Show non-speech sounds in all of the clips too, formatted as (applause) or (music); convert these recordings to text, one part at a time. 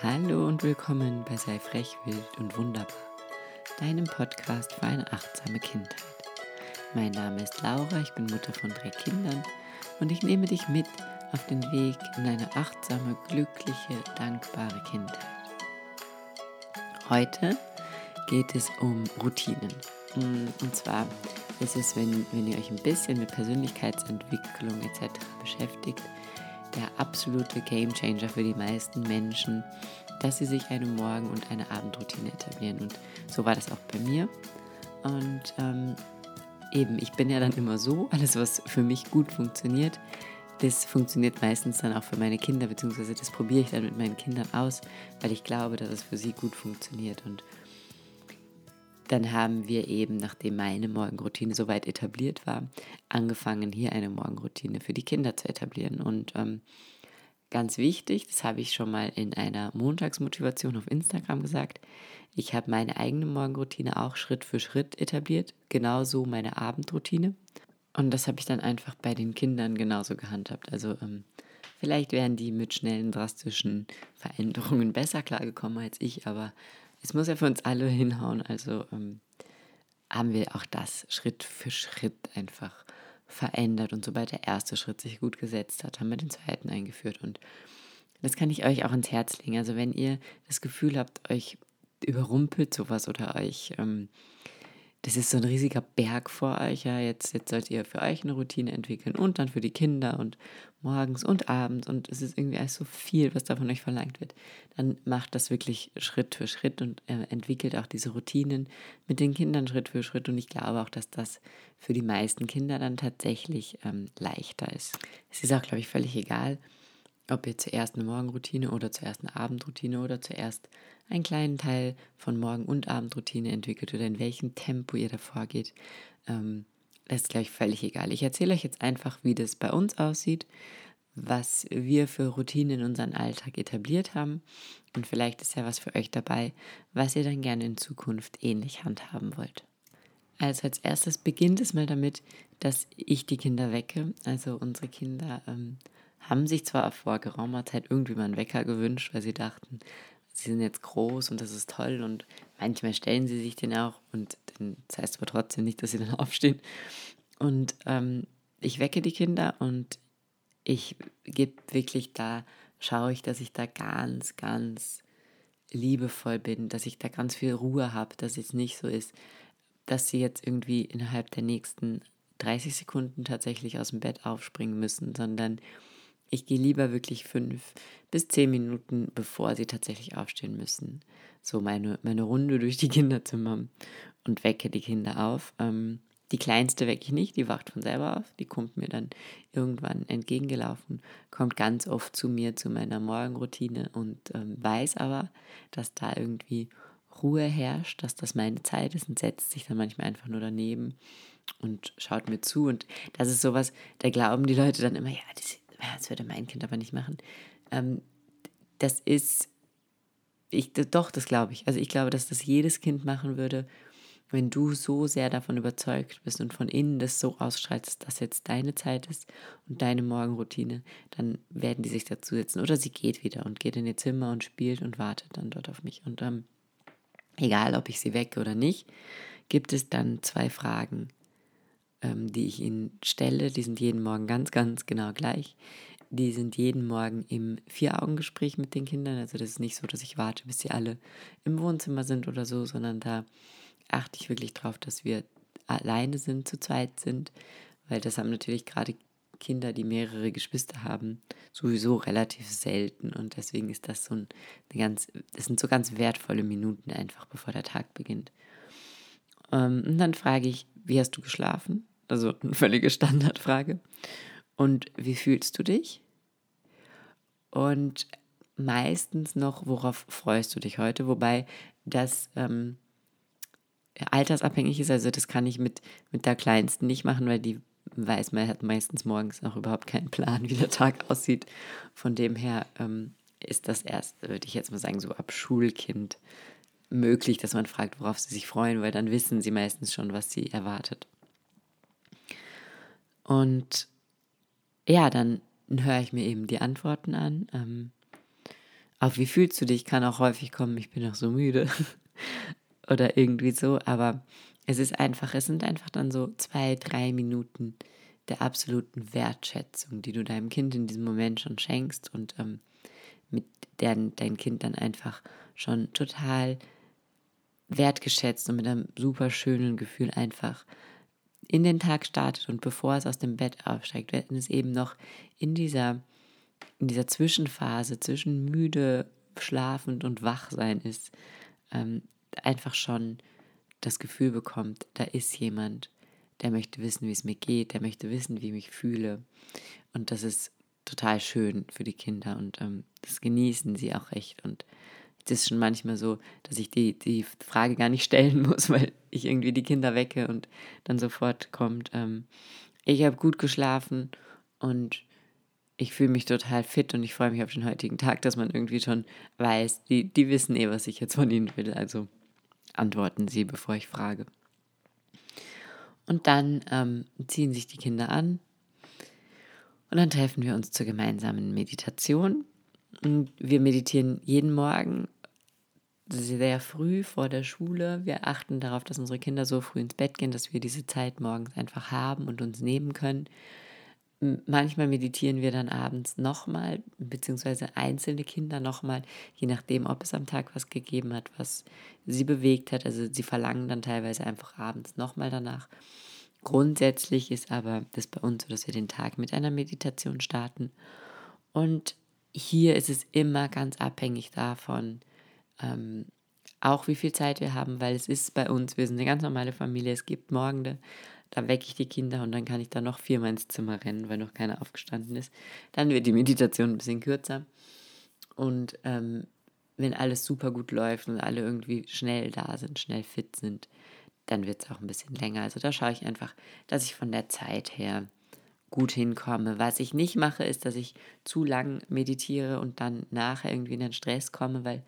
Hallo und willkommen bei Sei frech, wild und wunderbar, deinem Podcast für eine achtsame Kindheit. Mein Name ist Laura, ich bin Mutter von drei Kindern und ich nehme dich mit auf den Weg in eine achtsame, glückliche, dankbare Kindheit. Heute geht es um Routinen. Und zwar ist es, wenn, wenn ihr euch ein bisschen mit Persönlichkeitsentwicklung etc. beschäftigt, der absolute Gamechanger für die meisten Menschen, dass sie sich eine Morgen- und eine Abendroutine etablieren. Und so war das auch bei mir. Und ähm, eben, ich bin ja dann immer so, alles, was für mich gut funktioniert, das funktioniert meistens dann auch für meine Kinder, beziehungsweise das probiere ich dann mit meinen Kindern aus, weil ich glaube, dass es für sie gut funktioniert. Und dann haben wir eben, nachdem meine Morgenroutine soweit etabliert war, angefangen, hier eine Morgenroutine für die Kinder zu etablieren. Und ähm, ganz wichtig, das habe ich schon mal in einer Montagsmotivation auf Instagram gesagt, ich habe meine eigene Morgenroutine auch Schritt für Schritt etabliert, genauso meine Abendroutine. Und das habe ich dann einfach bei den Kindern genauso gehandhabt. Also ähm, vielleicht wären die mit schnellen, drastischen Veränderungen (laughs) besser klargekommen als ich, aber es muss ja für uns alle hinhauen. Also ähm, haben wir auch das Schritt für Schritt einfach verändert. Und sobald der erste Schritt sich gut gesetzt hat, haben wir den zweiten eingeführt. Und das kann ich euch auch ins Herz legen. Also wenn ihr das Gefühl habt, euch überrumpelt sowas oder euch ähm, das ist so ein riesiger Berg vor euch. Ja, jetzt, jetzt sollt ihr für euch eine Routine entwickeln und dann für die Kinder und morgens und abends. Und es ist irgendwie alles so viel, was da von euch verlangt wird. Dann macht das wirklich Schritt für Schritt und äh, entwickelt auch diese Routinen mit den Kindern Schritt für Schritt. Und ich glaube auch, dass das für die meisten Kinder dann tatsächlich ähm, leichter ist. Es ist auch, glaube ich, völlig egal, ob ihr zuerst eine Morgenroutine oder zuerst eine Abendroutine oder zuerst einen kleinen Teil von Morgen- und Abendroutine entwickelt oder in welchem Tempo ihr davor geht, ähm, das ist, glaube ich, völlig egal. Ich erzähle euch jetzt einfach, wie das bei uns aussieht, was wir für Routinen in unseren Alltag etabliert haben. Und vielleicht ist ja was für euch dabei, was ihr dann gerne in Zukunft ähnlich handhaben wollt. Also als erstes beginnt es mal damit, dass ich die Kinder wecke. Also unsere Kinder ähm, haben sich zwar vor geraumer Zeit irgendwie mal einen Wecker gewünscht, weil sie dachten, sie sind jetzt groß und das ist toll und manchmal stellen sie sich den auch und das heißt aber trotzdem nicht, dass sie dann (laughs) aufstehen. Und ähm, ich wecke die Kinder und ich gebe wirklich da, schaue ich, dass ich da ganz, ganz liebevoll bin, dass ich da ganz viel Ruhe habe, dass es nicht so ist, dass sie jetzt irgendwie innerhalb der nächsten 30 Sekunden tatsächlich aus dem Bett aufspringen müssen, sondern ich gehe lieber wirklich fünf bis zehn Minuten, bevor sie tatsächlich aufstehen müssen. So meine, meine Runde durch die (laughs) Kinderzimmer und wecke die Kinder auf. Ähm, die kleinste wecke ich nicht, die wacht von selber auf. Die kommt mir dann irgendwann entgegengelaufen, kommt ganz oft zu mir, zu meiner Morgenroutine und ähm, weiß aber, dass da irgendwie Ruhe herrscht, dass das meine Zeit ist und setzt sich dann manchmal einfach nur daneben und schaut mir zu. Und das ist sowas, da glauben die Leute dann immer, ja, das das würde mein Kind aber nicht machen. Ähm, das ist, ich, doch, das glaube ich. Also ich glaube, dass das jedes Kind machen würde, wenn du so sehr davon überzeugt bist und von innen das so ausstrahlst, dass jetzt deine Zeit ist und deine Morgenroutine, dann werden die sich dazu setzen. Oder sie geht wieder und geht in ihr Zimmer und spielt und wartet dann dort auf mich. Und ähm, egal, ob ich sie wecke oder nicht, gibt es dann zwei Fragen, ähm, die ich ihnen stelle. Die sind jeden Morgen ganz, ganz genau gleich. Die sind jeden Morgen im Vier-Augen-Gespräch mit den Kindern. Also das ist nicht so, dass ich warte, bis sie alle im Wohnzimmer sind oder so, sondern da achte ich wirklich drauf, dass wir alleine sind, zu zweit sind, weil das haben natürlich gerade Kinder, die mehrere Geschwister haben, sowieso relativ selten und deswegen ist das so ein eine ganz, das sind so ganz wertvolle Minuten einfach, bevor der Tag beginnt. Ähm, und dann frage ich, wie hast du geschlafen? Also eine völlige Standardfrage. Und wie fühlst du dich? Und meistens noch, worauf freust du dich heute? Wobei das ähm, altersabhängig ist. Also das kann ich mit, mit der Kleinsten nicht machen, weil die weiß, man hat meistens morgens noch überhaupt keinen Plan, wie der Tag aussieht. Von dem her ähm, ist das erst, würde ich jetzt mal sagen, so ab Schulkind möglich, dass man fragt, worauf sie sich freuen, weil dann wissen sie meistens schon, was sie erwartet. Und ja, dann höre ich mir eben die Antworten an. Ähm, auf wie fühlst du dich kann auch häufig kommen, ich bin noch so müde (laughs) oder irgendwie so, aber es ist einfach, es sind einfach dann so zwei, drei Minuten der absoluten Wertschätzung, die du deinem Kind in diesem Moment schon schenkst und ähm, mit der dein Kind dann einfach schon total wertgeschätzt und mit einem super schönen Gefühl einfach in den Tag startet und bevor es aus dem Bett aufsteigt, wenn es eben noch in dieser, in dieser Zwischenphase zwischen müde, schlafend und wach sein ist, ähm, einfach schon das Gefühl bekommt, da ist jemand, der möchte wissen, wie es mir geht, der möchte wissen, wie ich mich fühle. Und das ist total schön für die Kinder und ähm, das genießen sie auch echt. Und ist schon manchmal so, dass ich die, die Frage gar nicht stellen (laughs) muss, weil ich irgendwie die Kinder wecke und dann sofort kommt, ähm, ich habe gut geschlafen und ich fühle mich total fit und ich freue mich auf den heutigen Tag, dass man irgendwie schon weiß, die, die wissen eh, was ich jetzt von ihnen will. Also antworten sie, bevor ich frage. Und dann ähm, ziehen sich die Kinder an und dann treffen wir uns zur gemeinsamen Meditation. Und wir meditieren jeden Morgen sehr früh vor der Schule. Wir achten darauf, dass unsere Kinder so früh ins Bett gehen, dass wir diese Zeit morgens einfach haben und uns nehmen können. Manchmal meditieren wir dann abends nochmal, beziehungsweise einzelne Kinder nochmal, je nachdem, ob es am Tag was gegeben hat, was sie bewegt hat. Also sie verlangen dann teilweise einfach abends nochmal danach. Grundsätzlich ist aber das bei uns so, dass wir den Tag mit einer Meditation starten. Und hier ist es immer ganz abhängig davon, ähm, auch wie viel Zeit wir haben, weil es ist bei uns, wir sind eine ganz normale Familie, es gibt Morgende, da wecke ich die Kinder und dann kann ich da noch viermal ins Zimmer rennen, weil noch keiner aufgestanden ist. Dann wird die Meditation ein bisschen kürzer. Und ähm, wenn alles super gut läuft und alle irgendwie schnell da sind, schnell fit sind, dann wird es auch ein bisschen länger. Also da schaue ich einfach, dass ich von der Zeit her gut hinkomme. Was ich nicht mache, ist, dass ich zu lang meditiere und dann nachher irgendwie in den Stress komme, weil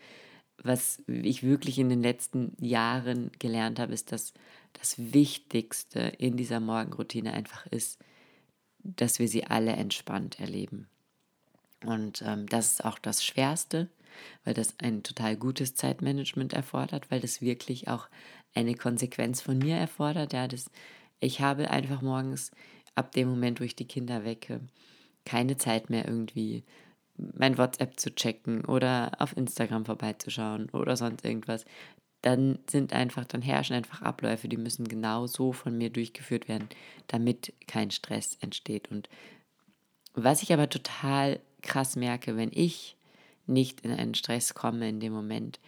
was ich wirklich in den letzten Jahren gelernt habe, ist, dass das Wichtigste in dieser Morgenroutine einfach ist, dass wir sie alle entspannt erleben. Und ähm, das ist auch das Schwerste, weil das ein total gutes Zeitmanagement erfordert, weil das wirklich auch eine Konsequenz von mir erfordert. Ja, das, ich habe einfach morgens ab dem Moment, wo ich die Kinder wecke, keine Zeit mehr irgendwie mein WhatsApp zu checken oder auf Instagram vorbeizuschauen oder sonst irgendwas, dann sind einfach, dann herrschen einfach Abläufe, die müssen genau so von mir durchgeführt werden, damit kein Stress entsteht. Und was ich aber total krass merke, wenn ich nicht in einen Stress komme in dem Moment,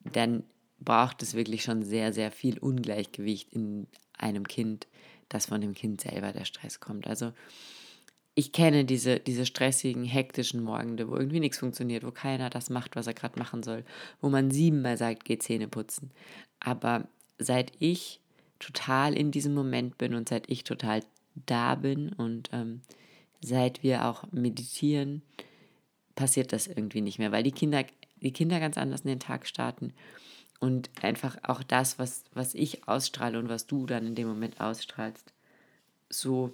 dann braucht es wirklich schon sehr, sehr viel Ungleichgewicht in einem Kind, dass von dem Kind selber der Stress kommt. Also ich kenne diese, diese stressigen, hektischen Morgende, wo irgendwie nichts funktioniert, wo keiner das macht, was er gerade machen soll, wo man siebenmal sagt, geh Zähne putzen. Aber seit ich total in diesem Moment bin und seit ich total da bin und ähm, seit wir auch meditieren, passiert das irgendwie nicht mehr, weil die Kinder, die Kinder ganz anders in den Tag starten und einfach auch das, was, was ich ausstrahle und was du dann in dem Moment ausstrahlst, so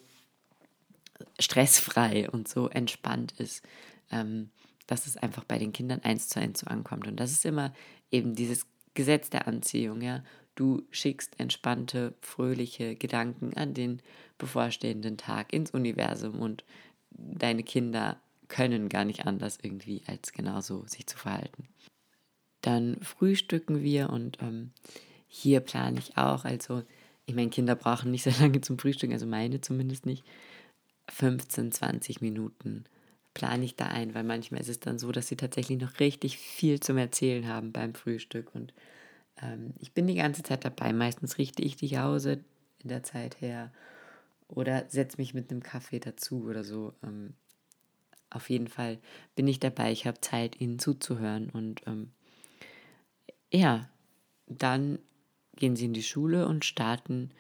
stressfrei und so entspannt ist, ähm, dass es einfach bei den Kindern eins zu eins so ankommt. Und das ist immer eben dieses Gesetz der Anziehung, ja. Du schickst entspannte, fröhliche Gedanken an den bevorstehenden Tag ins Universum und deine Kinder können gar nicht anders irgendwie, als genauso sich zu verhalten. Dann frühstücken wir und ähm, hier plane ich auch, also ich meine, Kinder brauchen nicht so (laughs) lange zum Frühstücken, also meine zumindest nicht. 15, 20 Minuten plane ich da ein, weil manchmal ist es dann so, dass sie tatsächlich noch richtig viel zum Erzählen haben beim Frühstück. Und ähm, ich bin die ganze Zeit dabei. Meistens richte ich die Hause in der Zeit her oder setze mich mit einem Kaffee dazu oder so. Ähm, auf jeden Fall bin ich dabei. Ich habe Zeit, ihnen zuzuhören. Und ähm, ja, dann gehen sie in die Schule und starten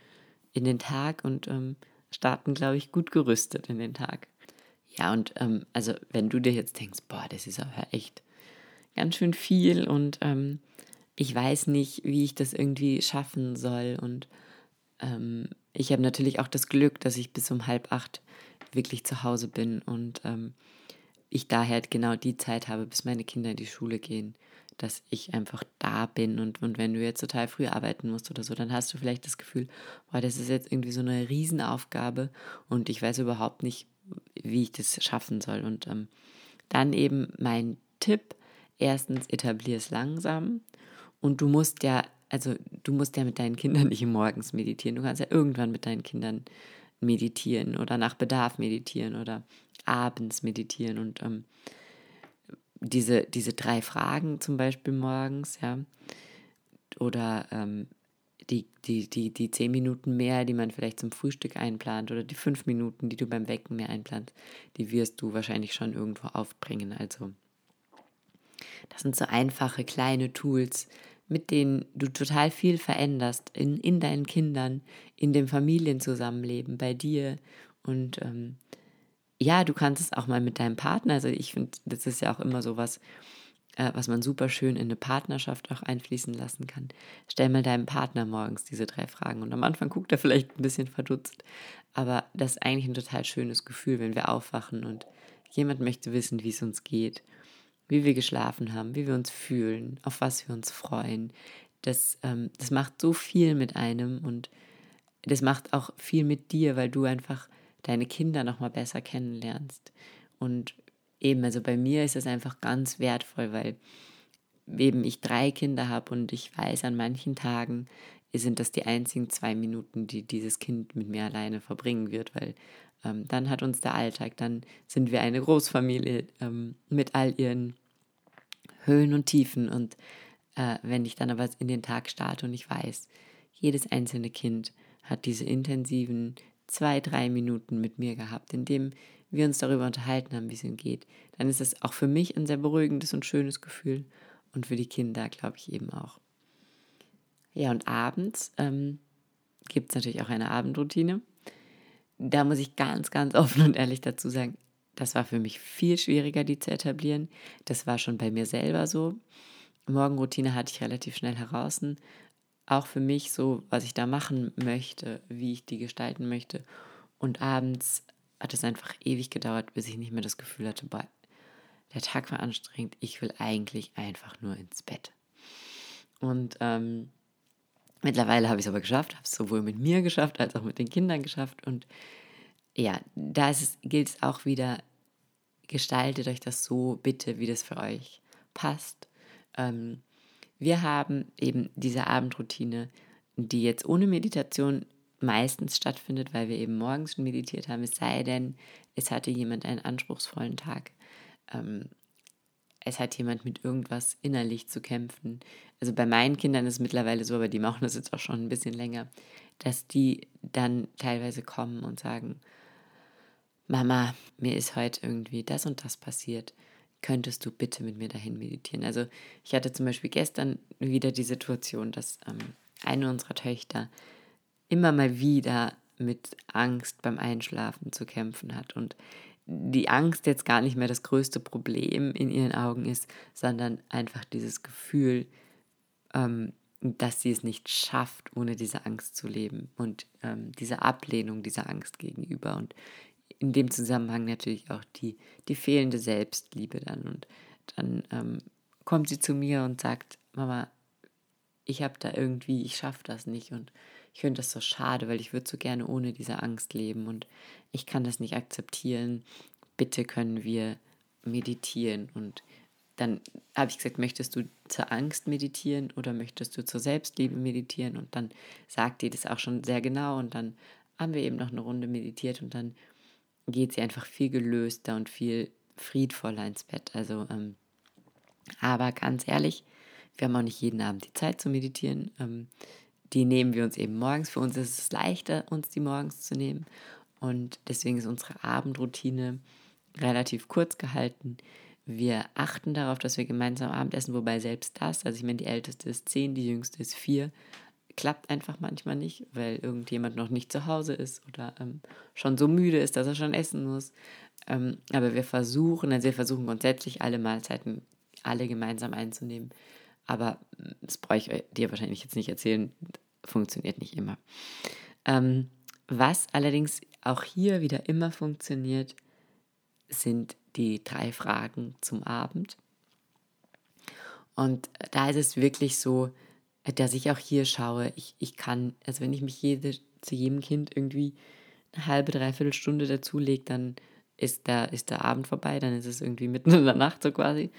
in den Tag und ähm, starten, glaube ich, gut gerüstet in den Tag. Ja, und ähm, also wenn du dir jetzt denkst, boah, das ist aber echt ganz schön viel und ähm, ich weiß nicht, wie ich das irgendwie schaffen soll. Und ähm, ich habe natürlich auch das Glück, dass ich bis um halb acht wirklich zu Hause bin und ähm, ich daher halt genau die Zeit habe, bis meine Kinder in die Schule gehen, dass ich einfach da bin. Und, und wenn du jetzt total früh arbeiten musst oder so, dann hast du vielleicht das Gefühl, boah, das ist jetzt irgendwie so eine Riesenaufgabe und ich weiß überhaupt nicht, wie ich das schaffen soll. Und ähm, dann eben mein Tipp, erstens etablier es langsam und du musst ja, also du musst ja mit deinen Kindern (laughs) nicht morgens meditieren. Du kannst ja irgendwann mit deinen Kindern meditieren oder nach Bedarf meditieren oder abends meditieren und ähm, diese, diese drei Fragen zum Beispiel morgens, ja, oder ähm, die, die, die, die zehn Minuten mehr, die man vielleicht zum Frühstück einplant oder die fünf Minuten, die du beim Wecken mehr einplanst, die wirst du wahrscheinlich schon irgendwo aufbringen. Also das sind so einfache kleine Tools, mit denen du total viel veränderst in, in deinen Kindern, in dem Familienzusammenleben, bei dir. Und ähm, ja, du kannst es auch mal mit deinem Partner. Also ich finde, das ist ja auch immer so was, äh, was man super schön in eine Partnerschaft auch einfließen lassen kann. Stell mal deinem Partner morgens diese drei Fragen. Und am Anfang guckt er vielleicht ein bisschen verdutzt. Aber das ist eigentlich ein total schönes Gefühl, wenn wir aufwachen und jemand möchte wissen, wie es uns geht wie wir geschlafen haben, wie wir uns fühlen, auf was wir uns freuen. Das, ähm, das macht so viel mit einem und das macht auch viel mit dir, weil du einfach deine Kinder nochmal besser kennenlernst. Und eben, also bei mir ist es einfach ganz wertvoll, weil eben ich drei Kinder habe und ich weiß, an manchen Tagen sind das die einzigen zwei Minuten, die dieses Kind mit mir alleine verbringen wird, weil ähm, dann hat uns der Alltag, dann sind wir eine Großfamilie ähm, mit all ihren Höhen und Tiefen. Und äh, wenn ich dann aber in den Tag starte und ich weiß, jedes einzelne Kind hat diese intensiven zwei, drei Minuten mit mir gehabt, in dem wir uns darüber unterhalten haben, wie es ihnen geht, dann ist es auch für mich ein sehr beruhigendes und schönes Gefühl und für die Kinder, glaube ich, eben auch. Ja, und abends ähm, gibt es natürlich auch eine Abendroutine da muss ich ganz, ganz offen und ehrlich dazu sagen, das war für mich viel schwieriger, die zu etablieren. Das war schon bei mir selber so. Morgenroutine hatte ich relativ schnell heraus. Auch für mich so, was ich da machen möchte, wie ich die gestalten möchte. Und abends hat es einfach ewig gedauert, bis ich nicht mehr das Gefühl hatte, boah, der Tag war anstrengend, ich will eigentlich einfach nur ins Bett. Und ähm, Mittlerweile habe ich es aber geschafft, habe es sowohl mit mir geschafft als auch mit den Kindern geschafft. Und ja, da es, gilt es auch wieder, gestaltet euch das so bitte, wie das für euch passt. Ähm, wir haben eben diese Abendroutine, die jetzt ohne Meditation meistens stattfindet, weil wir eben morgens schon meditiert haben, es sei denn, es hatte jemand einen anspruchsvollen Tag. Ähm, es hat jemand mit irgendwas innerlich zu kämpfen. Also bei meinen Kindern ist es mittlerweile so, aber die machen das jetzt auch schon ein bisschen länger, dass die dann teilweise kommen und sagen, Mama, mir ist heute irgendwie das und das passiert. Könntest du bitte mit mir dahin meditieren? Also ich hatte zum Beispiel gestern wieder die Situation, dass ähm, eine unserer Töchter immer mal wieder mit Angst beim Einschlafen zu kämpfen hat und die Angst jetzt gar nicht mehr das größte Problem in ihren Augen ist, sondern einfach dieses Gefühl, ähm, dass sie es nicht schafft, ohne diese Angst zu leben und ähm, diese Ablehnung dieser Angst gegenüber und in dem Zusammenhang natürlich auch die, die fehlende Selbstliebe dann. Und dann ähm, kommt sie zu mir und sagt, Mama, ich habe da irgendwie, ich schaffe das nicht und ich finde das so schade, weil ich würde so gerne ohne diese Angst leben und ich kann das nicht akzeptieren. Bitte können wir meditieren. Und dann habe ich gesagt, möchtest du zur Angst meditieren oder möchtest du zur Selbstliebe meditieren? Und dann sagt die das auch schon sehr genau. Und dann haben wir eben noch eine Runde meditiert und dann geht sie einfach viel gelöster und viel friedvoller ins Bett. Also, ähm, aber ganz ehrlich, wir haben auch nicht jeden Abend die Zeit zu meditieren. Ähm, die nehmen wir uns eben morgens. Für uns ist es leichter, uns die morgens zu nehmen. Und deswegen ist unsere Abendroutine relativ kurz gehalten. Wir achten darauf, dass wir gemeinsam Abendessen, wobei selbst das, also ich meine, die älteste ist zehn, die jüngste ist vier, klappt einfach manchmal nicht, weil irgendjemand noch nicht zu Hause ist oder ähm, schon so müde ist, dass er schon essen muss. Ähm, aber wir versuchen, also wir versuchen grundsätzlich alle Mahlzeiten alle gemeinsam einzunehmen. Aber das brauche ich dir wahrscheinlich jetzt nicht erzählen, funktioniert nicht immer. Ähm, was allerdings auch hier wieder immer funktioniert, sind die drei Fragen zum Abend. Und da ist es wirklich so, dass ich auch hier schaue, ich, ich kann, also wenn ich mich jede, zu jedem Kind irgendwie eine halbe, dreiviertel Stunde dazulege, dann ist der, ist der Abend vorbei, dann ist es irgendwie mitten in der Nacht so quasi.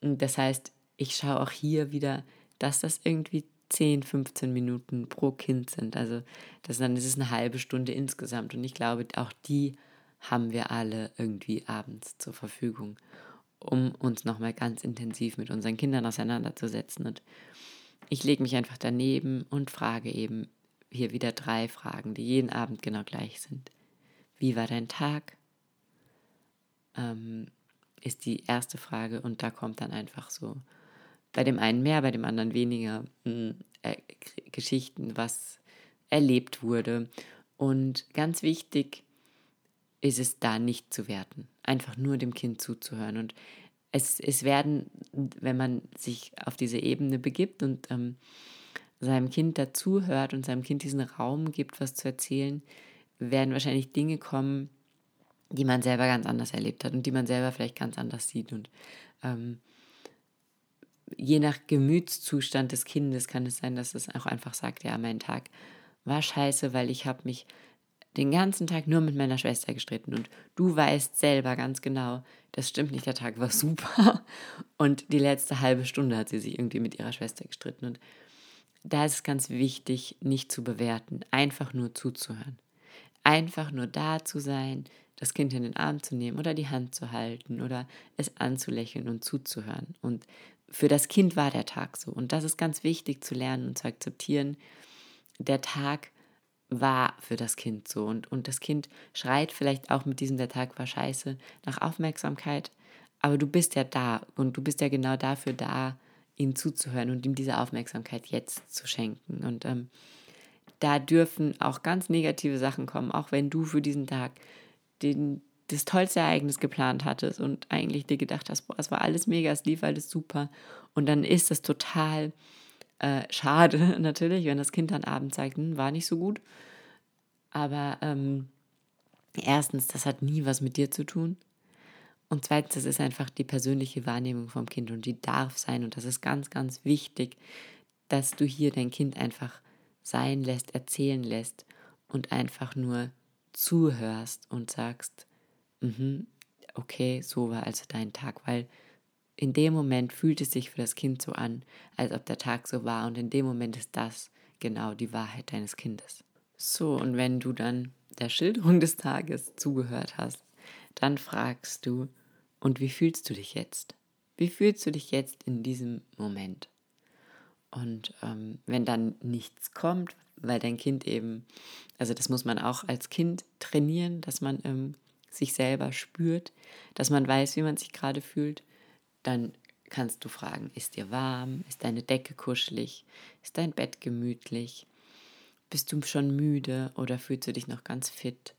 Und das heißt, ich schaue auch hier wieder, dass das irgendwie 10, 15 Minuten pro Kind sind. Also das, dann ist es eine halbe Stunde insgesamt. Und ich glaube, auch die haben wir alle irgendwie abends zur Verfügung, um uns nochmal ganz intensiv mit unseren Kindern auseinanderzusetzen. Und ich lege mich einfach daneben und frage eben hier wieder drei Fragen, die jeden Abend genau gleich sind. Wie war dein Tag? Ähm, ist die erste Frage und da kommt dann einfach so bei dem einen mehr, bei dem anderen weniger mh, hm, äh, Geschichten, was erlebt wurde. Und ganz wichtig ist es da nicht zu werten, einfach nur dem Kind zuzuhören. Und es, es werden, wenn man sich auf diese Ebene begibt und ähm, seinem Kind dazuhört und seinem Kind diesen Raum gibt, was zu erzählen, werden wahrscheinlich Dinge kommen, die man selber ganz anders erlebt hat und die man selber vielleicht ganz anders sieht. Und ähm, je nach Gemütszustand des Kindes kann es sein, dass es auch einfach sagt, ja, mein Tag war scheiße, weil ich habe mich den ganzen Tag nur mit meiner Schwester gestritten und du weißt selber ganz genau, das stimmt nicht, der Tag war super (laughs) und die letzte halbe Stunde hat sie sich irgendwie mit ihrer Schwester gestritten und da ist es ganz wichtig, nicht zu bewerten, einfach nur zuzuhören. Einfach nur da zu sein, das Kind in den Arm zu nehmen oder die Hand zu halten oder es anzulächeln und zuzuhören. Und für das Kind war der Tag so. Und das ist ganz wichtig zu lernen und zu akzeptieren. Der Tag war für das Kind so. Und, und das Kind schreit vielleicht auch mit diesem, der Tag war scheiße, nach Aufmerksamkeit. Aber du bist ja da und du bist ja genau dafür da, ihm zuzuhören und ihm diese Aufmerksamkeit jetzt zu schenken. Und ähm, da dürfen auch ganz negative Sachen kommen, auch wenn du für diesen Tag den, das tollste Ereignis geplant hattest und eigentlich dir gedacht hast, boah, es war alles mega, es lief alles super. Und dann ist das total äh, schade (laughs) natürlich, wenn das Kind dann abends sagt, hm, war nicht so gut. Aber ähm, erstens, das hat nie was mit dir zu tun. Und zweitens, das ist einfach die persönliche Wahrnehmung vom Kind und die darf sein. Und das ist ganz, ganz wichtig, dass du hier dein Kind einfach sein lässt, erzählen lässt und einfach nur zuhörst und sagst, mm okay, so war also dein Tag, weil in dem Moment fühlt es sich für das Kind so an, als ob der Tag so war und in dem Moment ist das genau die Wahrheit deines Kindes. So, und wenn du dann der Schilderung des Tages zugehört hast, dann fragst du, und wie fühlst du dich jetzt? Wie fühlst du dich jetzt in diesem Moment? Und ähm, wenn dann nichts kommt, weil dein Kind eben, also das muss man auch als Kind trainieren, dass man ähm, sich selber spürt, dass man weiß, wie man sich gerade fühlt, dann kannst du fragen, ist dir warm? Ist deine Decke kuschelig? Ist dein Bett gemütlich? Bist du schon müde oder fühlst du dich noch ganz fit?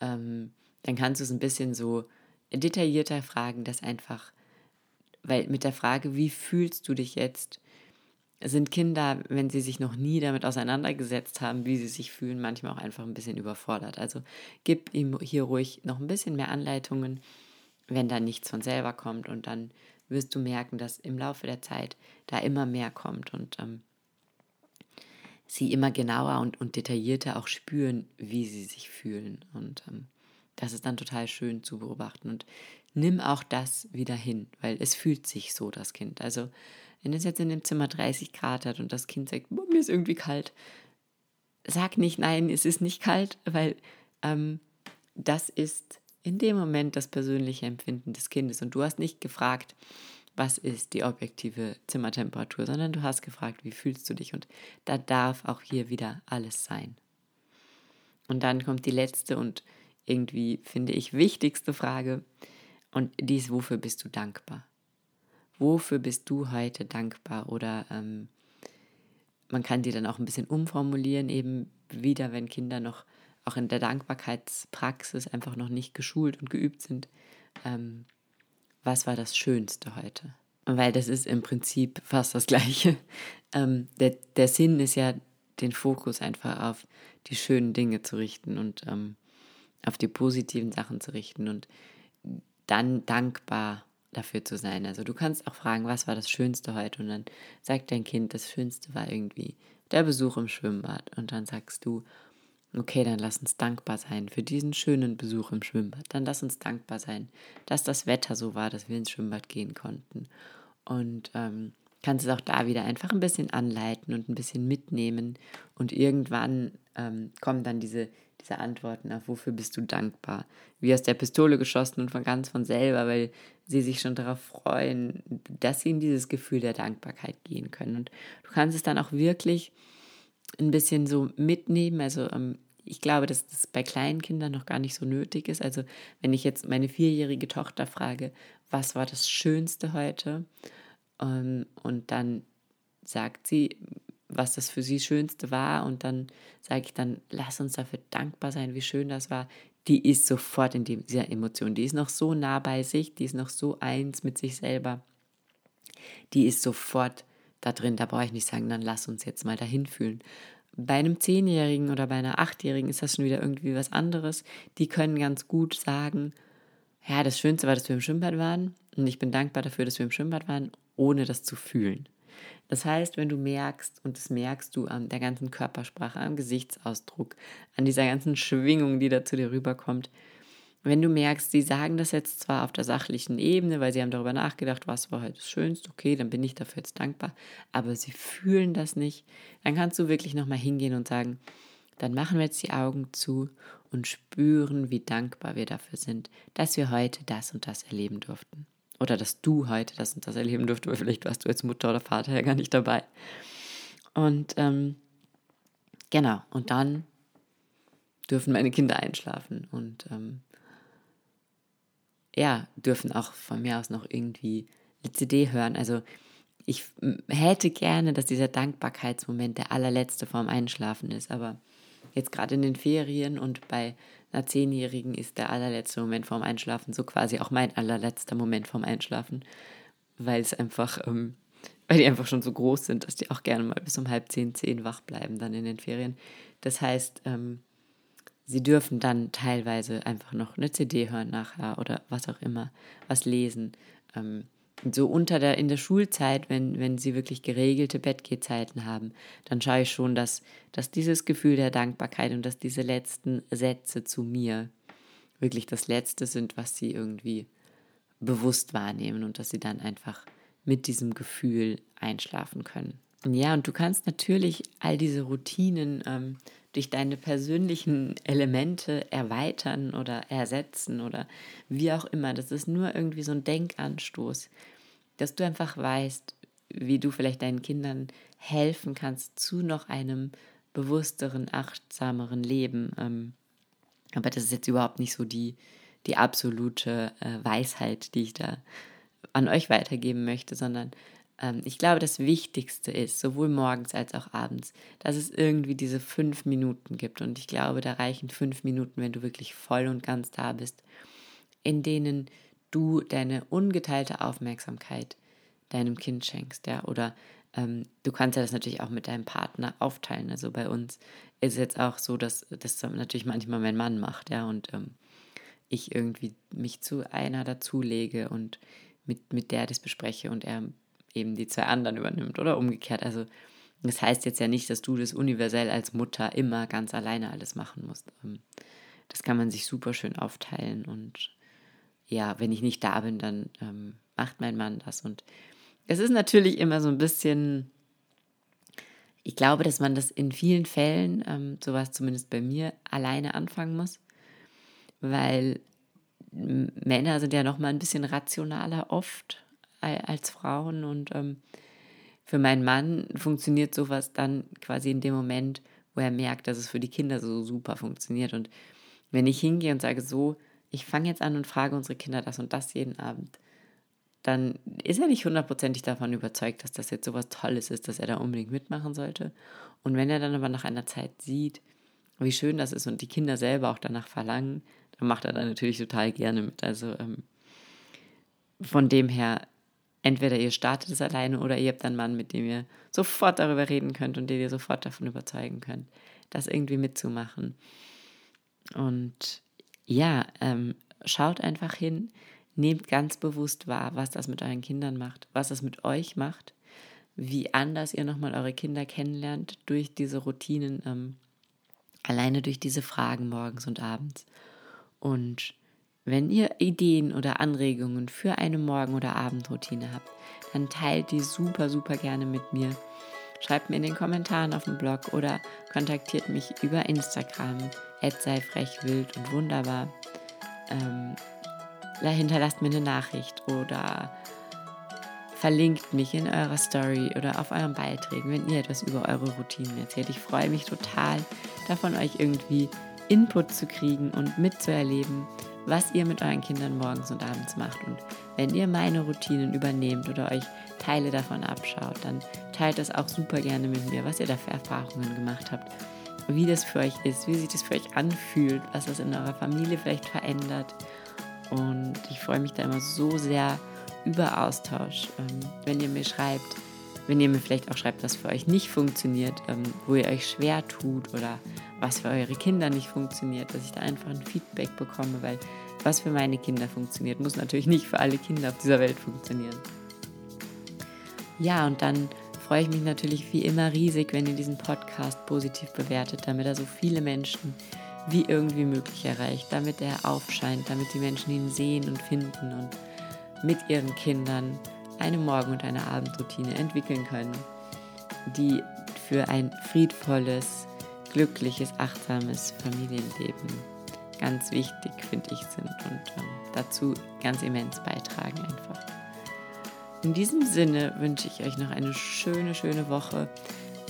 Ähm, dann kannst du es ein bisschen so detaillierter fragen, dass einfach, weil mit der Frage, wie fühlst du dich jetzt, sind Kinder, wenn sie sich noch nie damit auseinandergesetzt haben, wie sie sich fühlen, manchmal auch einfach ein bisschen überfordert. Also gib ihm hier ruhig noch ein bisschen mehr Anleitungen, wenn da nichts von selber kommt und dann wirst du merken, dass im Laufe der Zeit da immer mehr kommt und ähm, sie immer genauer und, und detaillierter auch spüren, wie sie sich fühlen. Und ähm, das ist dann total schön zu beobachten. Und nimm auch das wieder hin, weil es fühlt sich so, das Kind. Also wenn es jetzt in dem Zimmer 30 Grad hat und das Kind sagt, mir ist irgendwie kalt, sag nicht, nein, es ist nicht kalt, weil ähm, das ist in dem Moment das persönliche Empfinden des Kindes. Und du hast nicht gefragt, was ist die objektive Zimmertemperatur, sondern du hast gefragt, wie fühlst du dich? Und da darf auch hier wieder alles sein. Und dann kommt die letzte und irgendwie, finde ich, wichtigste Frage. Und die ist, wofür bist du dankbar? wofür bist du heute dankbar? Oder ähm, man kann die dann auch ein bisschen umformulieren, eben wieder, wenn Kinder noch auch in der Dankbarkeitspraxis einfach noch nicht geschult und geübt sind. Ähm, was war das Schönste heute? Weil das ist im Prinzip fast das Gleiche. (laughs) Ähm, der, der Sinn ist ja, den Fokus einfach auf die schönen Dinge zu richten und ähm, auf die positiven Sachen zu richten. Und dann dankbar dafür zu sein. Also du kannst auch fragen, was war das Schönste heute? Und dann sagt dein Kind, das Schönste war irgendwie der Besuch im Schwimmbad. Und dann sagst du, okay, dann lass uns dankbar sein für diesen schönen Besuch im Schwimmbad. Dann lass uns dankbar sein, dass das Wetter so war, dass wir ins Schwimmbad gehen konnten. Und ähm, kannst es auch da wieder einfach ein bisschen anleiten und ein bisschen mitnehmen. Und irgendwann ähm, kommen dann diese, diese Antworten auf, wofür bist du dankbar? Wie aus der Pistole geschossen und von ganz von selber, weil sie sich schon darauf freuen, dass sie in dieses Gefühl der Dankbarkeit gehen können. Und du kannst es dann auch wirklich ein bisschen so mitnehmen. Also ähm, ich glaube, dass das bei kleinen Kindern noch gar nicht so nötig ist. Also wenn ich jetzt meine vierjährige Tochter frage, was war das Schönste heute? Ähm, und dann sagt sie, was das für sie Schönste war. Und dann sage ich dann, lass uns dafür dankbar sein, wie schön das war. Die ist sofort in dieser Emotion. Die ist noch so nah bei sich, die ist noch so eins mit sich selber. Die ist sofort da drin. Da brauche ich nicht sagen, dann lass uns jetzt mal dahin fühlen. Bei einem Zehnjährigen oder bei einer Achtjährigen ist das schon wieder irgendwie was anderes. Die können ganz gut sagen, ja, das Schönste war, dass wir im Schwimmbad waren und ich bin dankbar dafür, dass wir im Schwimmbad waren, ohne das zu fühlen. Das heißt, wenn du merkst, und das merkst du an der ganzen Körpersprache, am Gesichtsausdruck, an dieser ganzen Schwingung, die da zu dir rüberkommt, wenn du merkst, sie sagen das jetzt zwar auf der sachlichen Ebene, weil sie haben darüber nachgedacht, was war heute das Schönste, okay, dann bin ich dafür jetzt dankbar, aber sie fühlen das nicht, dann kannst du wirklich nochmal hingehen und sagen, dann machen wir jetzt die Augen zu und spüren, wie dankbar wir dafür sind, dass wir heute das und das erleben durften. Oder dass du heute das und das erleben durfte, weil vielleicht warst du als Mutter oder Vater ja gar nicht dabei. Und ähm, genau, und dann dürfen meine Kinder einschlafen und ähm, ja, dürfen auch von mir aus noch irgendwie eine CD hören. Also ich hätte gerne, dass dieser Dankbarkeitsmoment der allerletzte vorm Einschlafen ist, aber jetzt gerade in den Ferien und bei einer Zehnjährigen ist der allerletzte Moment vorm Einschlafen so quasi auch mein allerletzter Moment vorm Einschlafen, weil es einfach, ähm, weil die einfach schon so groß sind, dass die auch gerne mal bis um halb zehn, zehn wach bleiben dann in den Ferien. Das heißt, ähm, sie dürfen dann teilweise einfach noch eine CD hören nachher oder was auch immer, was lesen. Ähm, so unter der, in der Schulzeit, wenn, wenn sie wirklich geregelte Bettgehzeiten haben, dann schaue ich schon, dass, dass dieses Gefühl der Dankbarkeit und dass diese letzten Sätze zu mir wirklich das Letzte sind, was sie irgendwie bewusst wahrnehmen und dass sie dann einfach mit diesem Gefühl einschlafen können. Ja, und du kannst natürlich all diese Routinen ähm, durch deine persönlichen Elemente erweitern oder ersetzen oder wie auch immer. Das ist nur irgendwie so ein Denkanstoß, dass du einfach weißt, wie du vielleicht deinen Kindern helfen kannst zu noch einem bewussteren, achtsameren Leben. Ähm, aber das ist jetzt überhaupt nicht so die, die absolute äh, Weisheit, die ich da an euch weitergeben möchte, sondern ich glaube, das Wichtigste ist, sowohl morgens als auch abends, dass es irgendwie diese fünf Minuten gibt. Und ich glaube, da reichen fünf Minuten, wenn du wirklich voll und ganz da bist, in denen du deine ungeteilte Aufmerksamkeit deinem Kind schenkst, ja, oder ähm, du kannst ja das natürlich auch mit deinem Partner aufteilen. Also bei uns ist es jetzt auch so, dass das natürlich manchmal mein Mann macht, ja, und ähm, ich irgendwie mich zu einer dazulege und mit, mit der das bespreche und er eben die zwei anderen übernimmt oder umgekehrt. Also das heißt jetzt ja nicht, dass du das universell als Mutter immer ganz alleine alles machen musst. Ähm, das kann man sich super schön aufteilen und ja, wenn ich nicht da bin, dann ähm, macht mein Mann das. Und es ist natürlich immer so ein bisschen, ich glaube, dass man das in vielen Fällen, ähm, sowas zumindest bei mir, alleine anfangen muss, weil Männer sind ja noch mal ein bisschen rationaler oft als Frauen. Und ähm, für meinen Mann funktioniert sowas dann quasi in dem Moment, wo er merkt, dass es für die Kinder so super funktioniert. Und wenn ich hingehe und sage so, ich fange jetzt an und frage unsere Kinder das und das jeden Abend, dann ist er nicht hundertprozentig davon überzeugt, dass das jetzt sowas Tolles ist, dass er da unbedingt mitmachen sollte. Und wenn er dann aber nach einer Zeit sieht, wie schön das ist und die Kinder selber auch danach verlangen, dann macht er da natürlich total gerne mit. Also ähm, von dem her entweder ihr startet es alleine oder ihr habt einen Mann, mit dem ihr sofort darüber reden könnt und den ihr sofort davon überzeugen könnt, das irgendwie mitzumachen. Und ja, ähm, schaut einfach hin, nehmt ganz bewusst wahr, was das mit euren Kindern macht, was das mit euch macht, wie anders ihr nochmal eure Kinder kennenlernt durch diese Routinen, ähm, alleine durch diese Fragen morgens und abends. Und wenn ihr Ideen oder Anregungen für eine Morgen- oder Abendroutine habt, dann teilt die super, super gerne mit mir. Schreibt mir in den Kommentaren auf dem Blog oder kontaktiert mich über Instagram, sei frech, wild und wunderbar. Ähm, hinterlasst mir eine Nachricht oder verlinkt mich in eurer Story oder auf euren Beiträgen, wenn ihr etwas über eure Routinen erzählt. Ich freue mich total davon, euch irgendwie Input zu kriegen und mitzuerleben, was ihr mit euren Kindern morgens und abends macht. Und wenn ihr meine Routinen übernehmt oder euch Teile davon abschaut, dann teilt das auch super gerne mit mir, was ihr da für Erfahrungen gemacht habt, wie das für euch ist, wie sich das für euch anfühlt, was das in eurer Familie vielleicht verändert. Und ich freue mich da immer so sehr über Austausch, ähm, wenn ihr mir schreibt, wenn ihr mir vielleicht auch schreibt, was für euch nicht funktioniert, ähm, wo ihr euch schwer tut oder was für eure Kinder nicht funktioniert, dass ich da einfach ein Feedback bekomme, weil was für meine Kinder funktioniert, muss natürlich nicht für alle Kinder auf dieser Welt funktionieren. Ja, und dann freue ich mich natürlich wie immer riesig, wenn ihr diesen Podcast positiv bewertet, damit er so viele Menschen wie irgendwie möglich erreicht, damit er aufscheint, damit die Menschen ihn sehen und finden und mit ihren Kindern eine Morgen- und eine Abendroutine entwickeln können, die für ein friedvolles, glückliches, achtsames Familienleben ganz wichtig, finde ich, sind und ähm, dazu ganz immens beitragen einfach. In diesem Sinne wünsche ich euch noch eine schöne, schöne Woche,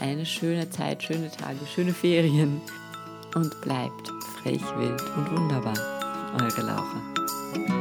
eine schöne Zeit, schöne Tage, schöne Ferien und bleibt frech, wild und wunderbar. Eure Laura.